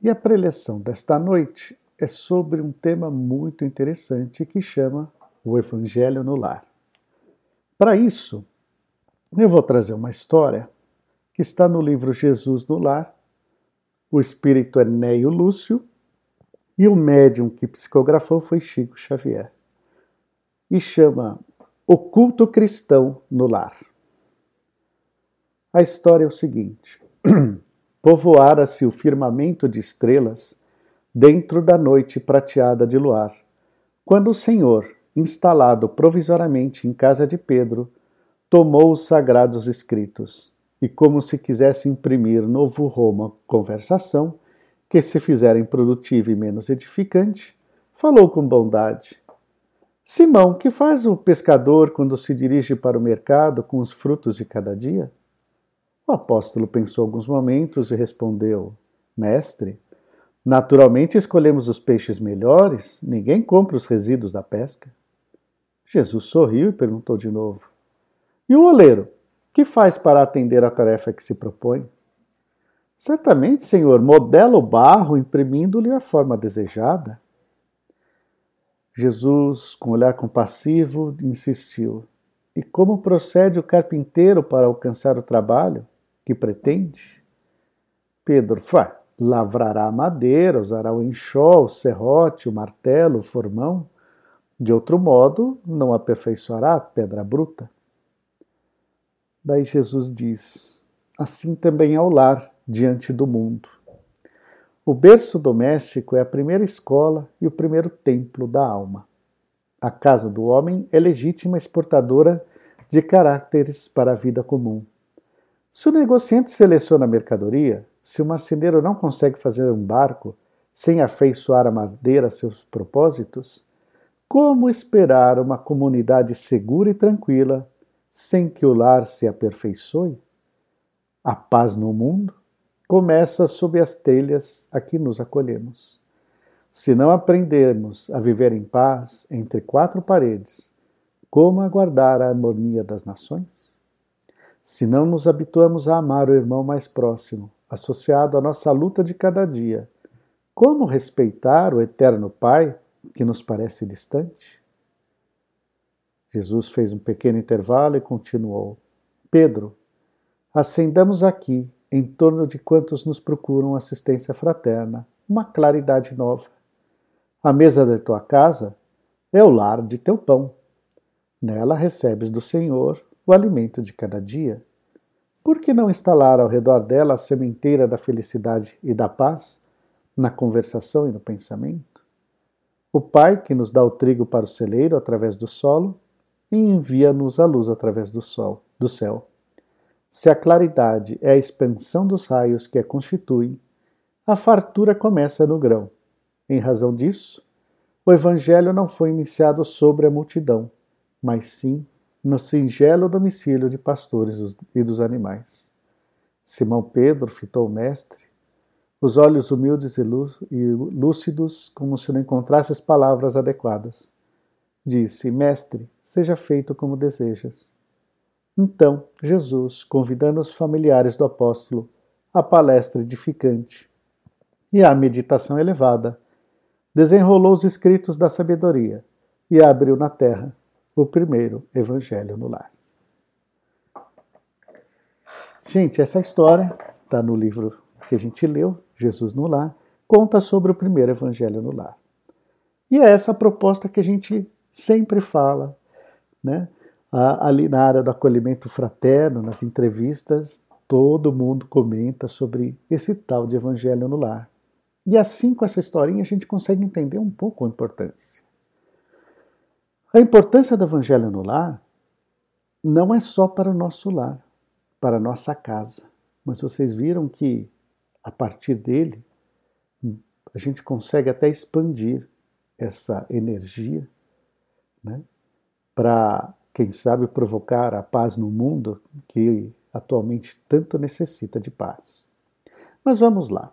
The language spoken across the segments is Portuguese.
E a preleção desta noite é sobre um tema muito interessante que chama o Evangelho no Lar. Para isso, eu vou trazer uma história que está no livro Jesus no Lar. O espírito é Neio Lúcio e o médium que psicografou foi Chico Xavier. E chama O Culto Cristão no Lar. A história é o seguinte: povoara-se o firmamento de estrelas dentro da noite prateada de luar, quando o Senhor, instalado provisoriamente em casa de Pedro, tomou os sagrados escritos e, como se quisesse imprimir novo Roma conversação, que se fizera improdutiva e menos edificante, falou com bondade. Simão, que faz o pescador quando se dirige para o mercado com os frutos de cada dia? O apóstolo pensou alguns momentos e respondeu: Mestre, naturalmente escolhemos os peixes melhores, ninguém compra os resíduos da pesca. Jesus sorriu e perguntou de novo: E o oleiro, que faz para atender a tarefa que se propõe? Certamente, Senhor, modela o barro imprimindo-lhe a forma desejada. Jesus, com olhar compassivo, insistiu: E como procede o carpinteiro para alcançar o trabalho? Que pretende? Pedro, fá, lavrará a madeira, usará o enxó, o serrote, o martelo, o formão. De outro modo, não aperfeiçoará a pedra bruta. Daí Jesus diz: assim também é o lar diante do mundo. O berço doméstico é a primeira escola e o primeiro templo da alma. A casa do homem é legítima exportadora de caracteres para a vida comum. Se o negociante seleciona a mercadoria, se o marceneiro não consegue fazer um barco sem afeiçoar a madeira a seus propósitos, como esperar uma comunidade segura e tranquila sem que o lar se aperfeiçoe? A paz no mundo começa sob as telhas a que nos acolhemos. Se não aprendermos a viver em paz entre quatro paredes, como aguardar a harmonia das nações? Se não nos habituamos a amar o irmão mais próximo, associado à nossa luta de cada dia, como respeitar o eterno Pai que nos parece distante? Jesus fez um pequeno intervalo e continuou: Pedro, acendamos aqui, em torno de quantos nos procuram assistência fraterna, uma claridade nova. A mesa da tua casa é o lar de teu pão. Nela recebes do Senhor o alimento de cada dia. Por que não instalar ao redor dela a sementeira da felicidade e da paz, na conversação e no pensamento? O Pai, que nos dá o trigo para o celeiro através do solo, e envia-nos a luz através do sol, do céu. Se a claridade é a expansão dos raios que a constituem, a fartura começa no grão. Em razão disso, o Evangelho não foi iniciado sobre a multidão, mas sim no singelo domicílio de pastores e dos animais. Simão Pedro fitou o mestre, os olhos humildes e lúcidos, como se não encontrasse as palavras adequadas. Disse: Mestre, seja feito como desejas. Então, Jesus, convidando os familiares do apóstolo à palestra edificante e à meditação elevada, desenrolou os escritos da sabedoria e abriu na terra o primeiro evangelho no lar. Gente, essa história está no livro que a gente leu, Jesus no Lar, conta sobre o primeiro evangelho no lar. E é essa proposta que a gente sempre fala, né? Ali na área do acolhimento fraterno, nas entrevistas, todo mundo comenta sobre esse tal de evangelho no lar. E assim, com essa historinha, a gente consegue entender um pouco a importância. A importância do Evangelho no lar não é só para o nosso lar, para a nossa casa. Mas vocês viram que, a partir dele, a gente consegue até expandir essa energia né, para, quem sabe, provocar a paz no mundo que atualmente tanto necessita de paz. Mas vamos lá.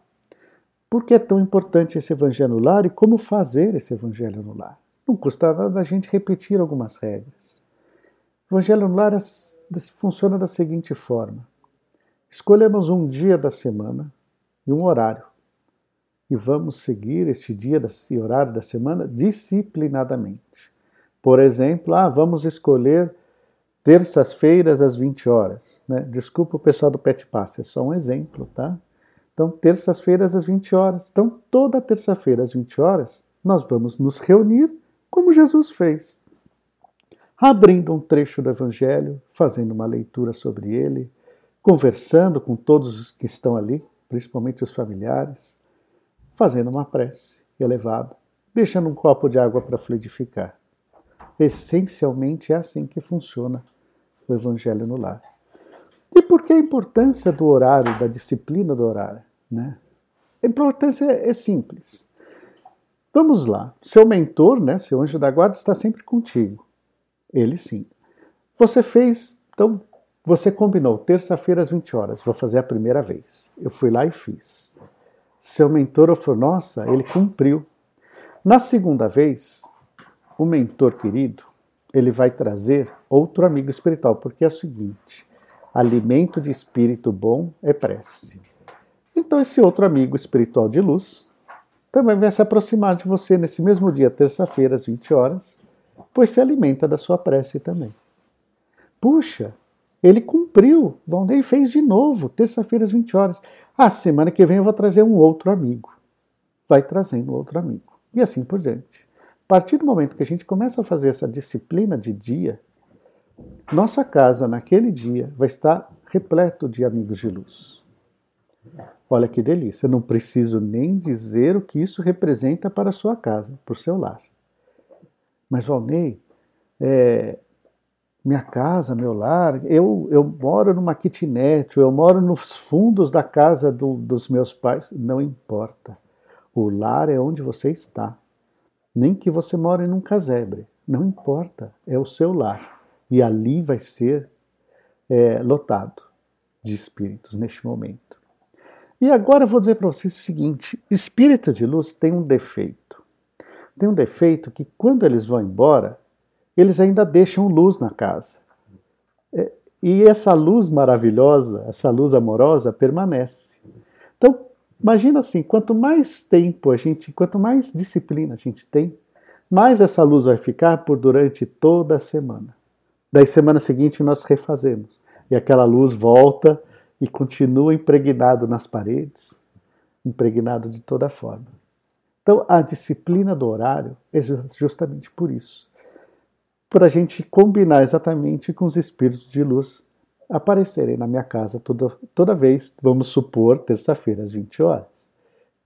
Por que é tão importante esse evangelho no lar e como fazer esse evangelho no lar? Não custa nada a gente repetir algumas regras. O Evangelho no Lar é funciona da seguinte forma: escolhemos um dia da semana e um horário. e vamos seguir este dia e horário da semana disciplinadamente. Por exemplo, ah, vamos escolher terças-feiras às 20 horas. Né? Desculpa o pessoal do Pet Pass, é só um exemplo, tá? Então, terças-feiras às 20 horas. Então, toda terça-feira às 20 horas, nós vamos nos reunir como Jesus fez. Abrindo um trecho do Evangelho, fazendo uma leitura sobre ele, conversando com todos os que estão ali, principalmente os familiares, fazendo uma prece elevada, deixando um copo de água para fluidificar. Essencialmente é assim que funciona o Evangelho no lar. E por que a importância do horário, da disciplina do horário? Né? A importância é simples. Vamos lá. Seu mentor, né, seu anjo da guarda, está sempre contigo. Ele sim. Você fez, então, você combinou, terça-feira às 20 horas, vou fazer a primeira vez. Eu fui lá e fiz. Seu mentor falou, nossa, ele cumpriu. Na segunda vez, o mentor querido, ele vai trazer outro amigo espiritual, porque é o seguinte: alimento de espírito bom é prece. Então, esse outro amigo espiritual de luz também vai se aproximar de você nesse mesmo dia, terça-feira, às 20 horas, pois se alimenta da sua prece também. Puxa, ele cumpriu, Valnei fez de novo, terça-feira, às 20 horas. A semana que vem eu vou trazer um outro amigo. Vai trazendo outro amigo. E assim por diante. A partir do momento que a gente começa a fazer essa disciplina de dia, nossa casa naquele dia vai estar repleto de amigos de luz. Olha que delícia, eu não preciso nem dizer o que isso representa para a sua casa, para o seu lar. Mas, Valnei, é, minha casa, meu lar, eu, eu moro numa kitnet, eu moro nos fundos da casa do, dos meus pais, não importa. O lar é onde você está nem que você more num casebre, não importa, é o seu lar. E ali vai ser é, lotado de espíritos neste momento. E agora eu vou dizer para vocês o seguinte: espíritos de luz têm um defeito. Tem um defeito que quando eles vão embora, eles ainda deixam luz na casa. É, e essa luz maravilhosa, essa luz amorosa permanece. Então, Imagina assim, quanto mais tempo a gente, quanto mais disciplina a gente tem, mais essa luz vai ficar por durante toda a semana. Daí semana seguinte nós refazemos e aquela luz volta e continua impregnado nas paredes, impregnado de toda forma. Então a disciplina do horário é justamente por isso, por a gente combinar exatamente com os espíritos de luz aparecerem na minha casa toda, toda vez, vamos supor, terça-feira às 20 horas.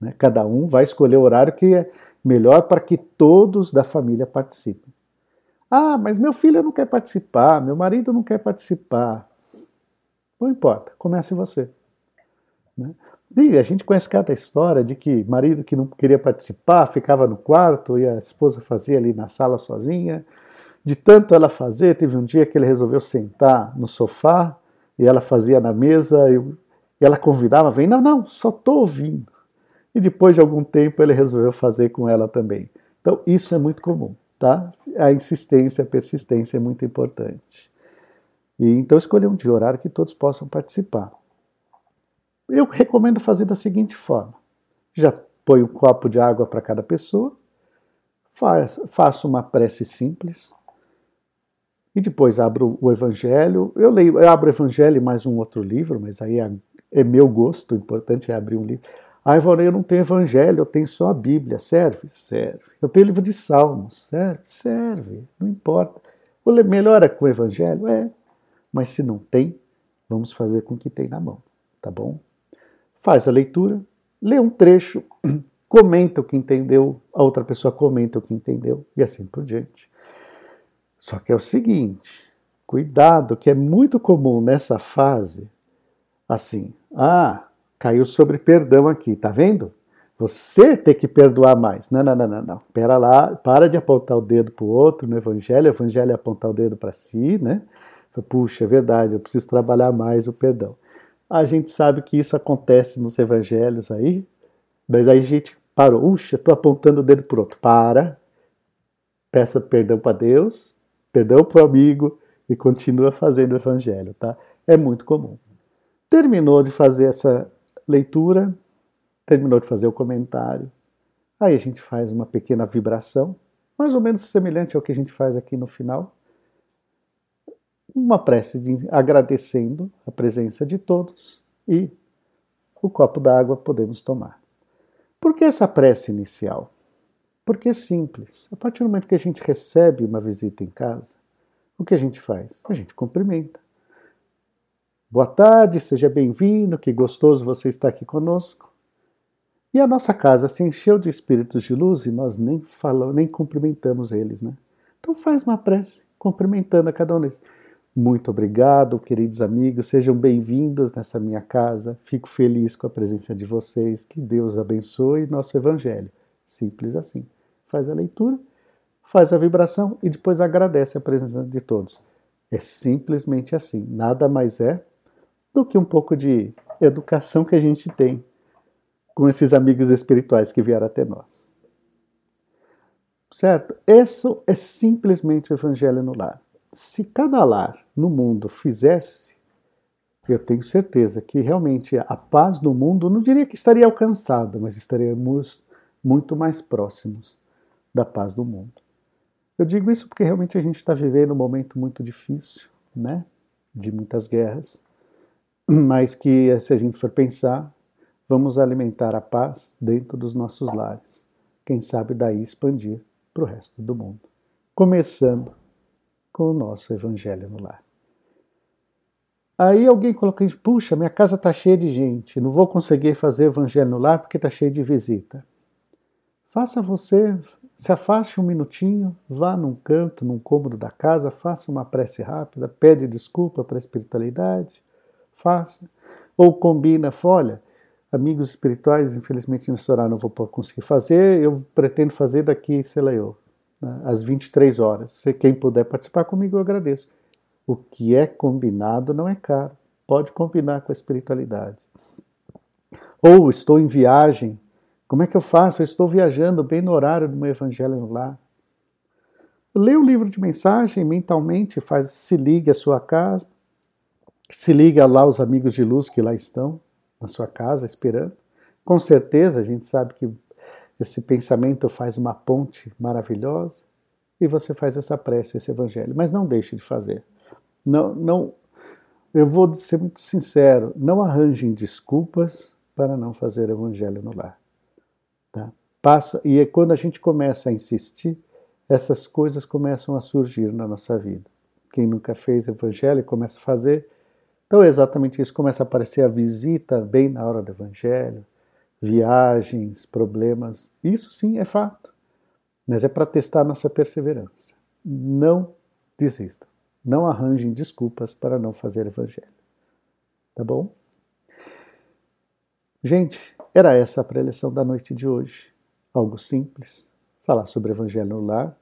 Né? Cada um vai escolher o horário que é melhor para que todos da família participem. Ah, mas meu filho não quer participar, meu marido não quer participar. Não importa, comece você. Né? E a gente conhece cada história de que marido que não queria participar ficava no quarto e a esposa fazia ali na sala sozinha, de tanto ela fazer, teve um dia que ele resolveu sentar no sofá e ela fazia na mesa e ela convidava, vem, não, não, só estou ouvindo. E depois de algum tempo ele resolveu fazer com ela também. Então isso é muito comum, tá? A insistência, a persistência é muito importante. E então escolher um dia horário que todos possam participar. Eu recomendo fazer da seguinte forma: já põe um copo de água para cada pessoa, faz, faço uma prece simples, e depois abro o Evangelho. Eu leio, eu abro o Evangelho e mais um outro livro, mas aí é, é meu gosto, o importante é abrir um livro. Ah, Ivone, eu não tenho Evangelho, eu tenho só a Bíblia. Serve? Serve. Eu tenho livro de Salmos. Serve? Serve. Não importa. Melhora com o Evangelho? É. Mas se não tem, vamos fazer com que tem na mão. Tá bom? Faz a leitura, lê um trecho, comenta o que entendeu, a outra pessoa comenta o que entendeu e assim por diante. Só que é o seguinte, cuidado, que é muito comum nessa fase, assim, ah, caiu sobre perdão aqui, tá vendo? Você tem que perdoar mais. Não, não, não, não, não. Pera lá, para de apontar o dedo para o outro no Evangelho, o Evangelho é apontar o dedo para si, né? Puxa, é verdade, eu preciso trabalhar mais o perdão. A gente sabe que isso acontece nos Evangelhos aí, mas aí a gente parou. Puxa, estou apontando o dedo para outro. Para, peça perdão para Deus, perdão para o amigo e continua fazendo o evangelho, tá? É muito comum. Terminou de fazer essa leitura, terminou de fazer o comentário. Aí a gente faz uma pequena vibração, mais ou menos semelhante ao que a gente faz aqui no final. Uma prece de, agradecendo a presença de todos e o copo d'água podemos tomar. Por que essa prece inicial? Porque é simples. A partir do momento que a gente recebe uma visita em casa, o que a gente faz? A gente cumprimenta. Boa tarde, seja bem-vindo, que gostoso você estar aqui conosco. E a nossa casa se encheu de espíritos de luz e nós nem falamos, nem cumprimentamos eles, né? Então faz uma prece, cumprimentando a cada um deles. Muito obrigado, queridos amigos, sejam bem-vindos nessa minha casa. Fico feliz com a presença de vocês. Que Deus abençoe nosso evangelho. Simples assim. Faz a leitura, faz a vibração e depois agradece a presença de todos. É simplesmente assim. Nada mais é do que um pouco de educação que a gente tem com esses amigos espirituais que vieram até nós. Certo? Isso é simplesmente o Evangelho no lar. Se cada lar no mundo fizesse, eu tenho certeza que realmente a paz no mundo, não diria que estaria alcançada, mas estaríamos muito mais próximos da paz do mundo. Eu digo isso porque realmente a gente está vivendo um momento muito difícil, né? De muitas guerras, mas que, se a gente for pensar, vamos alimentar a paz dentro dos nossos lares. Quem sabe daí expandir para o resto do mundo. Começando com o nosso Evangelho no lar. Aí alguém colocou, puxa, minha casa está cheia de gente, não vou conseguir fazer Evangelho no lar porque está cheio de visita. Faça você, se afaste um minutinho, vá num canto, num cômodo da casa, faça uma prece rápida, pede desculpa para a espiritualidade, faça. Ou combina, olha, amigos espirituais, infelizmente nesse horário não vou conseguir fazer, eu pretendo fazer daqui, sei lá eu, né, às 23 horas. Se quem puder participar comigo, eu agradeço. O que é combinado não é caro. Pode combinar com a espiritualidade. Ou estou em viagem, como é que eu faço? Eu estou viajando bem no horário do meu evangelho no lar. Lê o livro de mensagem mentalmente, faz, se ligue à sua casa, se liga lá os amigos de luz que lá estão, na sua casa, esperando. Com certeza, a gente sabe que esse pensamento faz uma ponte maravilhosa e você faz essa prece, esse evangelho. Mas não deixe de fazer. Não, não, eu vou ser muito sincero, não arranjem desculpas para não fazer evangelho no lar. Tá? Passa, e é quando a gente começa a insistir, essas coisas começam a surgir na nossa vida. Quem nunca fez evangelho começa a fazer, então é exatamente isso, começa a aparecer a visita bem na hora do evangelho, viagens, problemas. Isso sim é fato, mas é para testar nossa perseverança. Não desistam, não arranjem desculpas para não fazer evangelho. Tá bom? Gente, era essa a preleção da noite de hoje. Algo simples, falar sobre evangelho no lar,